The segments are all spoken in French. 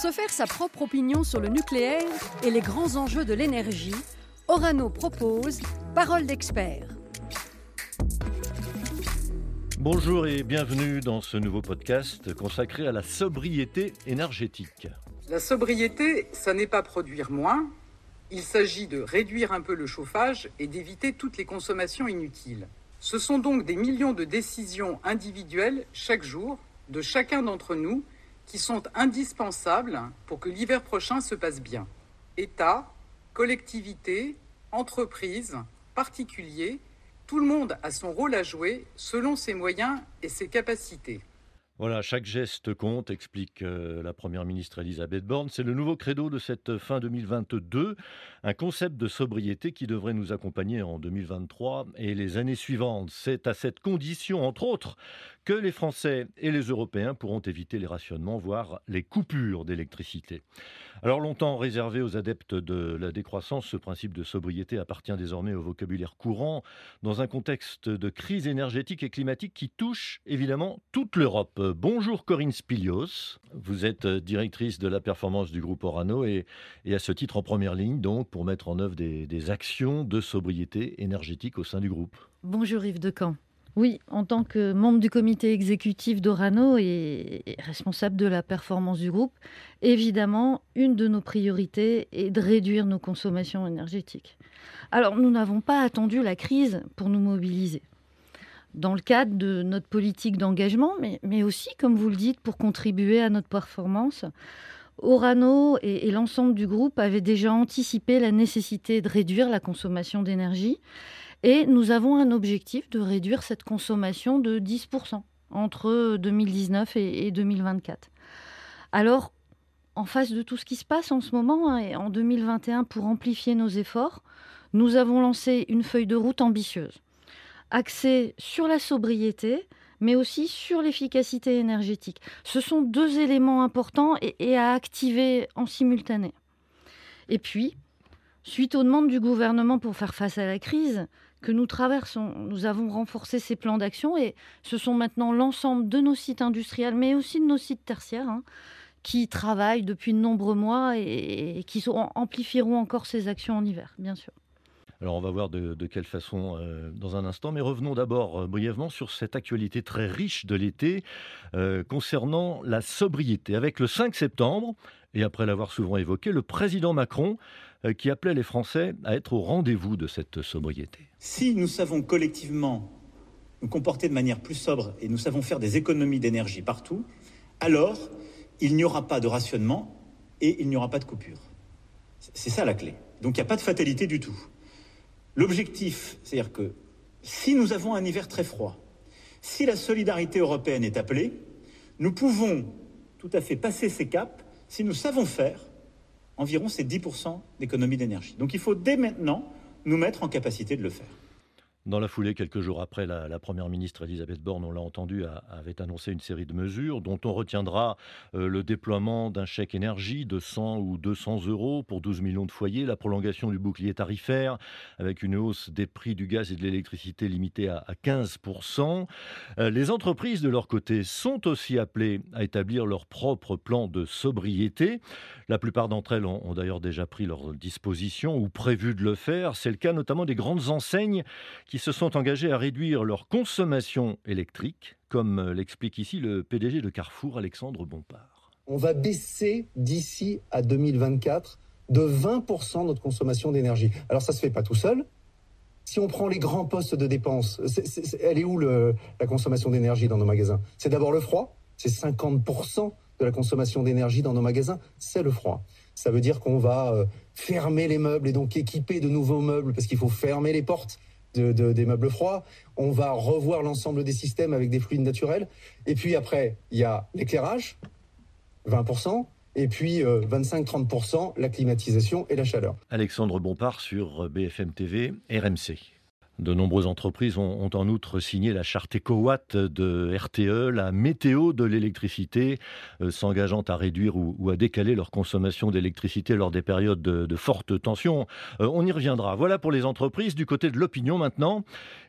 se faire sa propre opinion sur le nucléaire et les grands enjeux de l'énergie, Orano propose Parole d'expert. Bonjour et bienvenue dans ce nouveau podcast consacré à la sobriété énergétique. La sobriété, ça n'est pas produire moins, il s'agit de réduire un peu le chauffage et d'éviter toutes les consommations inutiles. Ce sont donc des millions de décisions individuelles chaque jour de chacun d'entre nous qui sont indispensables pour que l'hiver prochain se passe bien. État, collectivités, entreprises, particuliers, tout le monde a son rôle à jouer selon ses moyens et ses capacités. Voilà, chaque geste compte, explique euh, la Première ministre Elisabeth Borne. C'est le nouveau credo de cette fin 2022, un concept de sobriété qui devrait nous accompagner en 2023 et les années suivantes. C'est à cette condition, entre autres, que les Français et les Européens pourront éviter les rationnements, voire les coupures d'électricité. Alors longtemps réservé aux adeptes de la décroissance, ce principe de sobriété appartient désormais au vocabulaire courant dans un contexte de crise énergétique et climatique qui touche évidemment toute l'Europe. Bonjour Corinne Spilios, vous êtes directrice de la performance du groupe Orano et, à ce titre en première ligne donc pour mettre en œuvre des, actions de sobriété énergétique au sein du groupe. Bonjour Yves Decamp. Oui, en tant que membre du comité exécutif d'Orano et responsable de la performance du groupe, évidemment, une de nos priorités est de réduire nos consommations énergétiques. Alors, nous n'avons pas attendu la crise pour nous mobiliser. Dans le cadre de notre politique d'engagement, mais, aussi, comme vous le dites, pour contribuer à notre performance, Orano et l'ensemble du groupe avaient déjà anticipé la nécessité de réduire la consommation d'énergie et nous avons un objectif de réduire cette consommation de 10% entre 2019 et 2024. Alors, en face de tout ce qui se passe en ce moment, hein, et en 2021, pour amplifier nos efforts, nous avons lancé une feuille de route ambitieuse, axée sur la sobriété, mais aussi sur l'efficacité énergétique. Ce sont deux éléments importants et à activer en simultané. Et puis, suite aux demandes du gouvernement pour faire face à la crise, que nous traversons. Nous avons renforcé ces plans d'action et ce sont maintenant l'ensemble de nos sites industriels, mais aussi de nos sites tertiaires, hein, qui travaillent depuis de nombreux mois et, qui amplifieront encore ces actions en hiver, bien sûr. Alors on va voir de, quelle façon euh, dans un instant, mais revenons d'abord euh, brièvement sur cette actualité très riche de l'été euh, concernant la sobriété. Avec le 5 septembre, et après l'avoir souvent évoqué, le président Macron qui appelait les Français à être au rendez-vous de cette sobriété. Si nous savons collectivement nous comporter de manière plus sobre et nous savons faire des économies d'énergie partout, alors il n'y aura pas de rationnement et il n'y aura pas de coupure. C'est ça la clé. Donc il n'y a pas de fatalité du tout. L'objectif, c'est-à-dire que si nous avons un hiver très froid, si la solidarité européenne est appelée, nous pouvons tout à fait passer ces caps si nous savons faire environ ces 10% d'économie d'énergie. Donc il faut dès maintenant nous mettre en capacité de le faire. Dans la foulée, quelques jours après, la, première ministre Elisabeth Borne, on l'a entendu, avait annoncé une série de mesures dont on retiendra euh, le déploiement d'un chèque énergie de 100 ou 200 euros pour 12 millions de foyers, la prolongation du bouclier tarifaire avec une hausse des prix du gaz et de l'électricité limitée à, 15%. Euh, les entreprises, de leur côté, sont aussi appelées à établir leur propre plan de sobriété. La plupart d'entre elles ont, d'ailleurs déjà pris leurs dispositions ou prévu de le faire. C'est le cas notamment des grandes enseignes qui se sont engagés à réduire leur consommation électrique, comme l'explique ici le PDG de Carrefour, Alexandre Bompard. On va baisser d'ici à 2024 de 20% notre consommation d'énergie. Alors ça ne se fait pas tout seul. Si on prend les grands postes de dépenses, elle est où la consommation d'énergie dans nos magasins? C'est d'abord le froid, c'est 50% de la consommation d'énergie dans nos magasins, c'est le froid. Ça veut dire qu'on va euh, fermer les meubles et donc équiper de nouveaux meubles parce qu'il faut fermer les portes des meubles froids. On va revoir l'ensemble des systèmes avec des fluides naturels. Et puis après, il y a l'éclairage, 20%. Et puis 25-30%, euh, la climatisation et la chaleur. Alexandre Bompard sur BFM TV, RMC. De nombreuses entreprises ont, en outre signé la charte EcoWatt de RTE, la météo de l'électricité, euh, s'engageant à réduire ou, à décaler leur consommation d'électricité lors des périodes de, forte tension. Euh, on y reviendra. Voilà pour les entreprises. Du côté de l'opinion maintenant,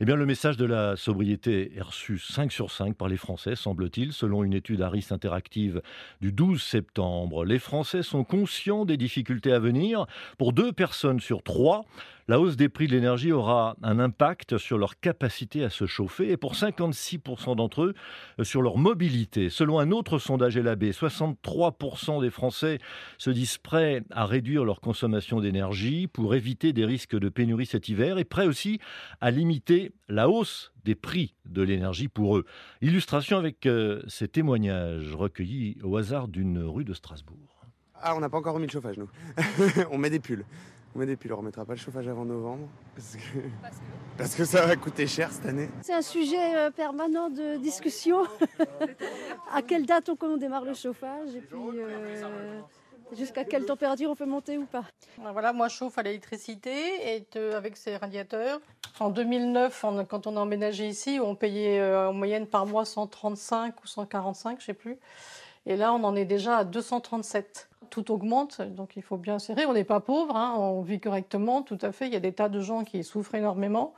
eh bien, le message de la sobriété est reçu 5 sur 5 par les Français, semble-t-il, selon une étude Harris Interactive du 12 septembre. Les Français sont conscients des difficultés à venir. Pour deux personnes sur trois, la hausse des prix de l'énergie aura un impact sur leur capacité à se chauffer et pour 56% d'entre eux, euh, sur leur mobilité. Selon un autre sondage LAB, 63% des Français se disent prêts à réduire leur consommation d'énergie pour éviter des risques de pénurie cet hiver et prêts aussi à limiter la hausse des prix de l'énergie pour eux. Illustration avec euh, ces témoignages recueillis au hasard d'une rue de Strasbourg. Ah, on n'a pas encore remis le chauffage, nous. on met des pulls. On met des pulls, on remettra pas le chauffage avant novembre. Parce que, parce que... ça va coûter cher cette année. C'est un sujet euh, permanent de discussion. à quelle date on, démarre le chauffage et puis euh, jusqu'à quelle température on peut monter ou pas? Voilà, moi je chauffe à l'électricité et avec ces radiateurs. En 2009, quand on a emménagé ici, on payait euh, en moyenne par mois 135 ou 145, je sais plus. Et là, on en est déjà à 237 tout augmente, donc il faut bien serrer. On n'est pas pauvre, hein, on vit correctement, tout à fait. Il y a des tas de gens qui souffrent énormément,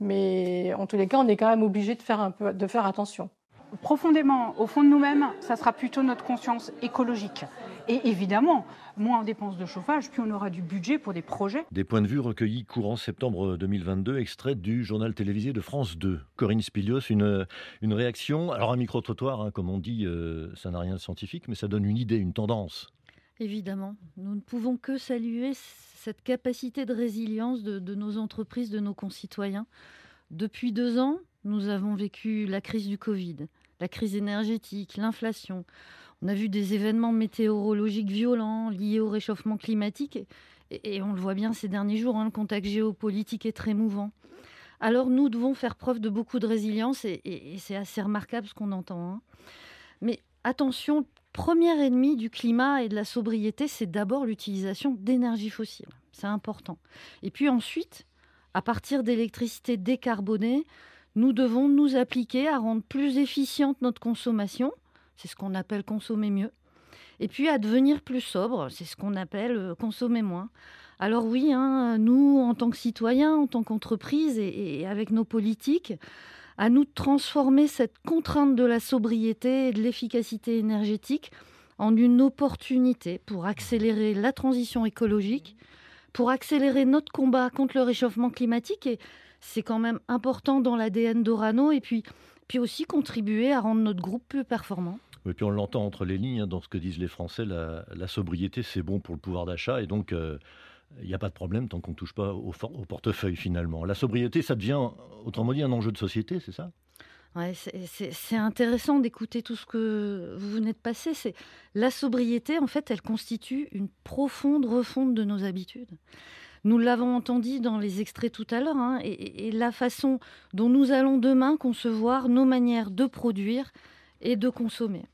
mais en tous les cas, on est quand même obligé de faire un peu, de faire attention. Profondément, au fond de nous-mêmes, ça sera plutôt notre conscience écologique. Et évidemment, moins on dépense de chauffage, plus on aura du budget pour des projets. Des points de vue recueillis courant septembre 2022, extrait du journal télévisé de France 2. Corinne Spilios, une, une réaction? Alors un micro-trottoir, hein, comme on dit, euh, ça n'a rien de scientifique, mais ça donne une idée, une tendance. Évidemment, nous ne pouvons que saluer cette capacité de résilience de, nos entreprises, de nos concitoyens. Depuis deux ans, nous avons vécu la crise du Covid, la crise énergétique, l'inflation. On a vu des événements météorologiques violents liés au réchauffement climatique. Et, on le voit bien ces derniers jours, hein, le contexte géopolitique est très mouvant. Alors nous devons faire preuve de beaucoup de résilience et, c'est assez remarquable ce qu'on entend. Hein. Mais attention, premier ennemi du climat et de la sobriété, c'est d'abord l'utilisation d'énergie fossile. C'est important. Et puis ensuite, à partir d'électricité décarbonée, nous devons nous appliquer à rendre plus efficiente notre consommation. C'est ce qu'on appelle consommer mieux. Et puis à devenir plus sobre. C'est ce qu'on appelle euh, consommer moins. Alors oui, hein, nous, en tant que citoyens, en tant qu'entreprise et avec nos politiques, à nous de transformer cette contrainte de la sobriété et de l'efficacité énergétique en une opportunité pour accélérer la transition écologique, pour accélérer notre combat contre le réchauffement climatique. Et c'est quand même important dans l'ADN d'Orano et puis, puis aussi contribuer à rendre notre groupe plus performant. Et puis on l'entend entre les lignes hein, dans ce que disent les Français, la, sobriété c'est bon pour le pouvoir d'achat et donc euh, il n'y a pas de problème tant qu'on ne touche pas au, portefeuille finalement. La sobriété, ça devient, autrement dit, un enjeu de société, c'est ça? Ouais, c'est intéressant d'écouter tout ce que vous venez de passer. C'est la sobriété, en fait, elle constitue une profonde refonte de nos habitudes. Nous l'avons entendu dans les extraits tout à l'heure, hein, et, la façon dont nous allons demain concevoir nos manières de produire et de consommer.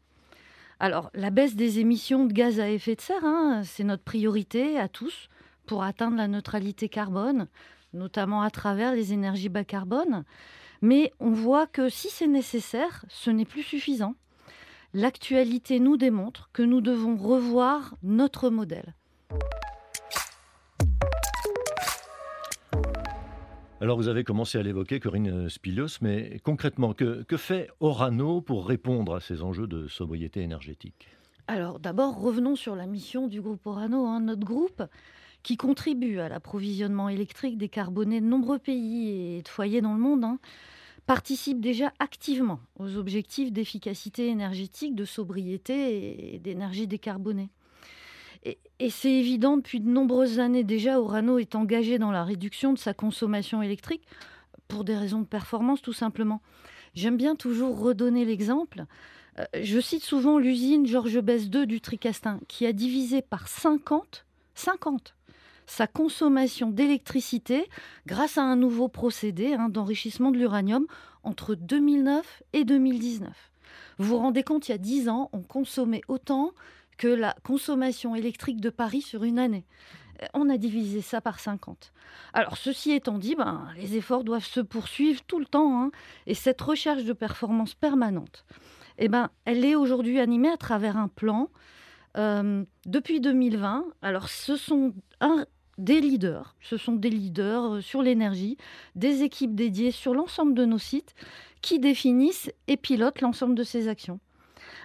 Alors, la baisse des émissions de gaz à effet de serre, hein, c'est notre priorité à tous pour atteindre la neutralité carbone, notamment à travers les énergies bas carbone. Mais on voit que si c'est nécessaire, ce n'est plus suffisant. L'actualité nous démontre que nous devons revoir notre modèle. Alors vous avez commencé à l'évoquer, Corinne Spilios, mais concrètement, que, que fait Orano pour répondre à ces enjeux de sobriété énergétique? Alors d'abord, revenons sur la mission du groupe Orano. Hein. Notre groupe, qui contribue à l'approvisionnement électrique décarboné de nombreux pays et de foyers dans le monde, hein, participe déjà activement aux objectifs d'efficacité énergétique, de sobriété et d'énergie décarbonée. Et, c'est évident, depuis de nombreuses années déjà, Orano est engagé dans la réduction de sa consommation électrique pour des raisons de performance tout simplement. J'aime bien toujours redonner l'exemple. Euh, je cite souvent l'usine Georges Besse II du Tricastin qui a divisé par 50, 50 sa consommation d'électricité grâce à un nouveau procédé hein, d'enrichissement de l'uranium entre 2009 et 2019. Vous vous rendez compte, il y a 10 ans, on consommait autant que la consommation électrique de Paris sur une année. On a divisé ça par 50. Alors, ceci étant dit, ben, les efforts doivent se poursuivre tout le temps. Hein. et cette recherche de performance permanente, eh ben, elle est aujourd'hui animée à travers un plan. Euh, depuis 2020, alors ce sont des leaders, ce sont des leaders euh, sur l'énergie, des équipes dédiées sur l'ensemble de nos sites qui définissent et pilotent l'ensemble de ces actions.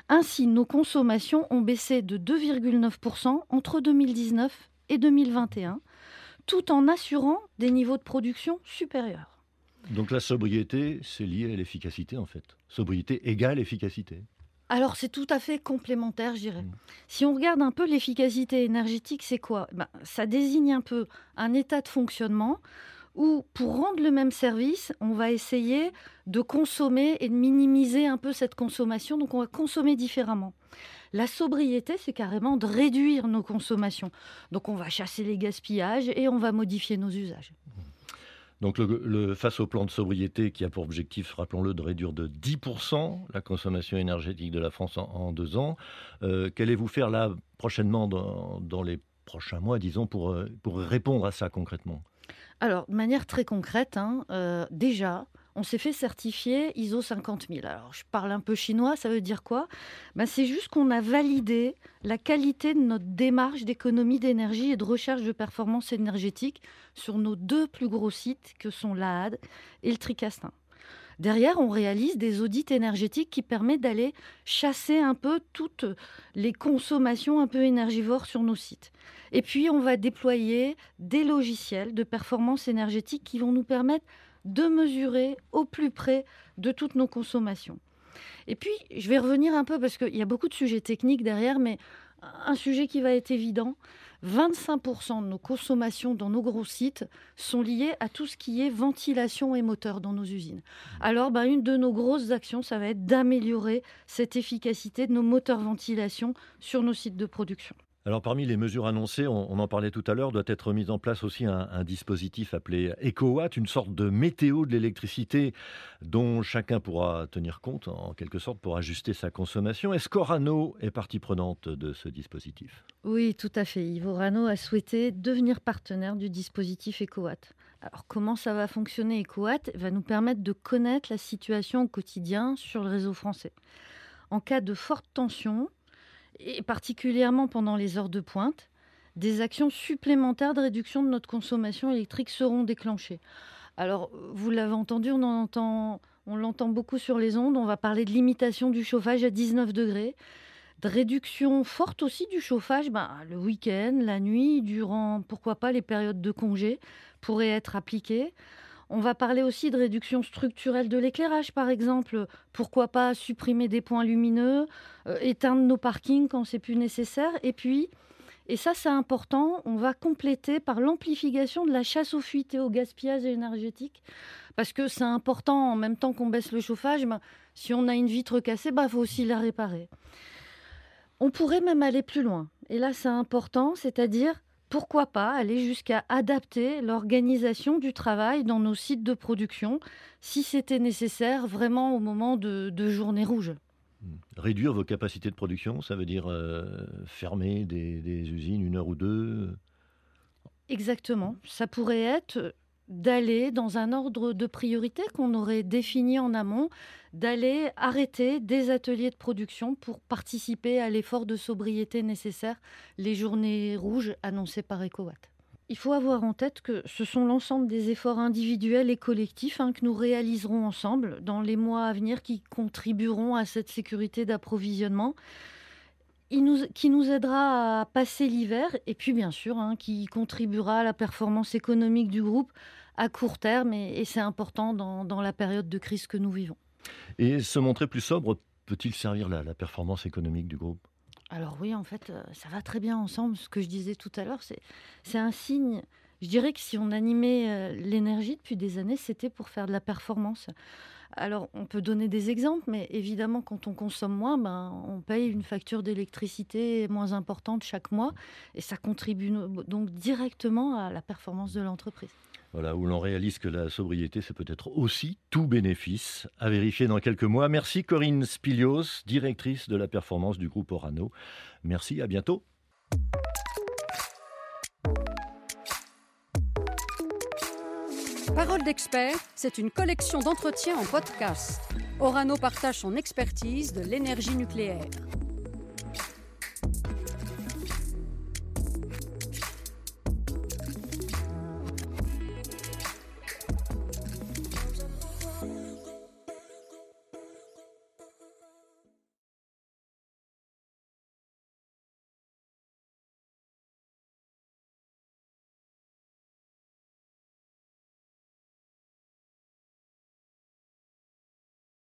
Ainsi, nos consommations ont baissé de 2,9% entre 2019 et 2021, tout en assurant des niveaux de production supérieurs. Donc la sobriété, c'est lié à l'efficacité en fait. Sobriété égale efficacité. Alors c'est tout à fait complémentaire, je dirais. Mmh. Si on regarde un peu l'efficacité énergétique, c'est quoi? Ben, Ça désigne un peu un état de fonctionnement où pour rendre le même service, on va essayer de consommer et de minimiser un peu cette consommation, donc on va consommer différemment. La sobriété, c'est carrément de réduire nos consommations. Donc on va chasser les gaspillages et on va modifier nos usages. Donc face au plan de sobriété qui a pour objectif, rappelons-le, de réduire de 10% la consommation énergétique de la France en, deux ans, euh, qu'allez-vous faire là prochainement dans, les prochains mois, disons, pour, euh, répondre à ça concrètement? Alors, de manière très concrète, hein, euh, déjà, on s'est fait certifier ISO 50 000. Alors, je parle un peu chinois, ça veut dire quoi? Ben, C'est juste qu'on a validé la qualité de notre démarche d'économie d'énergie et de recherche de performance énergétique sur nos deux plus gros sites que sont l'AAD et le Tricastin. Derrière, on réalise des audits énergétiques qui permettent d'aller chasser un peu toutes les consommations un peu énergivores sur nos sites. Et puis, on va déployer des logiciels de performance énergétique qui vont nous permettre de mesurer au plus près de toutes nos consommations. Et puis, je vais revenir un peu parce qu'il y a beaucoup de sujets techniques derrière, mais un sujet qui va être évident, 25% de nos consommations dans nos gros sites sont liées à tout ce qui est ventilation et moteur dans nos usines. Alors, ben, une de nos grosses actions, ça va être d'améliorer cette efficacité de nos moteurs ventilation sur nos sites de production. Alors parmi les mesures annoncées, on, en parlait tout à l'heure, doit être mis en place aussi un, dispositif appelé EcoWatt, une sorte de météo de l'électricité dont chacun pourra tenir compte en quelque sorte pour ajuster sa consommation. Est-ce qu'Orano est partie prenante de ce dispositif? Oui, tout à fait. Yves Orano a souhaité devenir partenaire du dispositif EcoWatt. Alors comment ça va fonctionner? EcoWatt va nous permettre de connaître la situation au quotidien sur le réseau français. En cas de forte tension, et particulièrement pendant les heures de pointe, des actions supplémentaires de réduction de notre consommation électrique seront déclenchées. Alors, vous l'avez entendu, on entend, on l'entend beaucoup sur les ondes. On va parler de limitation du chauffage à 19 degrés, de réduction forte aussi du chauffage ben, le week-end, la nuit, durant, pourquoi pas, les périodes de congé pourraient être appliquées. On va parler aussi de réduction structurelle de l'éclairage, par exemple. Pourquoi pas supprimer des points lumineux, euh, éteindre nos parkings quand c'est plus nécessaire. Et puis, et ça c'est important, on va compléter par l'amplification de la chasse aux fuites et au gaspillage énergétique. Parce que c'est important, en même temps qu'on baisse le chauffage, ben, si on a une vitre cassée, il ben, faut aussi la réparer. On pourrait même aller plus loin. Et là c'est important, c'est-à-dire pourquoi pas aller jusqu'à adapter l'organisation du travail dans nos sites de production, si c'était nécessaire vraiment au moment de, journées rouges. Hmm. Réduire vos capacités de production, ça veut dire euh, fermer des, usines une heure ou deux? Exactement. Ça pourrait être d'aller dans un ordre de priorité qu'on aurait défini en amont, d'aller arrêter des ateliers de production pour participer à l'effort de sobriété nécessaire, les journées rouges annoncées par EcoWatt. Il faut avoir en tête que ce sont l'ensemble des efforts individuels et collectifs hein, que nous réaliserons ensemble dans les mois à venir qui contribueront à cette sécurité d'approvisionnement. qui nous aidera à passer l'hiver et puis bien sûr hein, qui contribuera à la performance économique du groupe à court terme et, c'est important dans, la période de crise que nous vivons. Et se montrer plus sobre peut-il servir la, la performance économique du groupe? Alors oui, en fait, euh, ça va très bien ensemble. Ce que je disais tout à l'heure, c'est un signe. Je dirais que si on animait euh, l'énergie depuis des années, c'était pour faire de la performance. Alors, on peut donner des exemples, mais évidemment, quand on consomme moins, ben, on paye une facture d'électricité moins importante chaque mois, et ça contribue donc directement à la performance de l'entreprise. Voilà, où l'on réalise que la sobriété, c'est peut-être aussi tout bénéfice. À vérifier dans quelques mois. Merci Corinne Spilios, directrice de la performance du groupe Orano. Merci, à bientôt. Parole d'expert, c'est une collection d'entretiens en podcast. Orano partage son expertise de l'énergie nucléaire.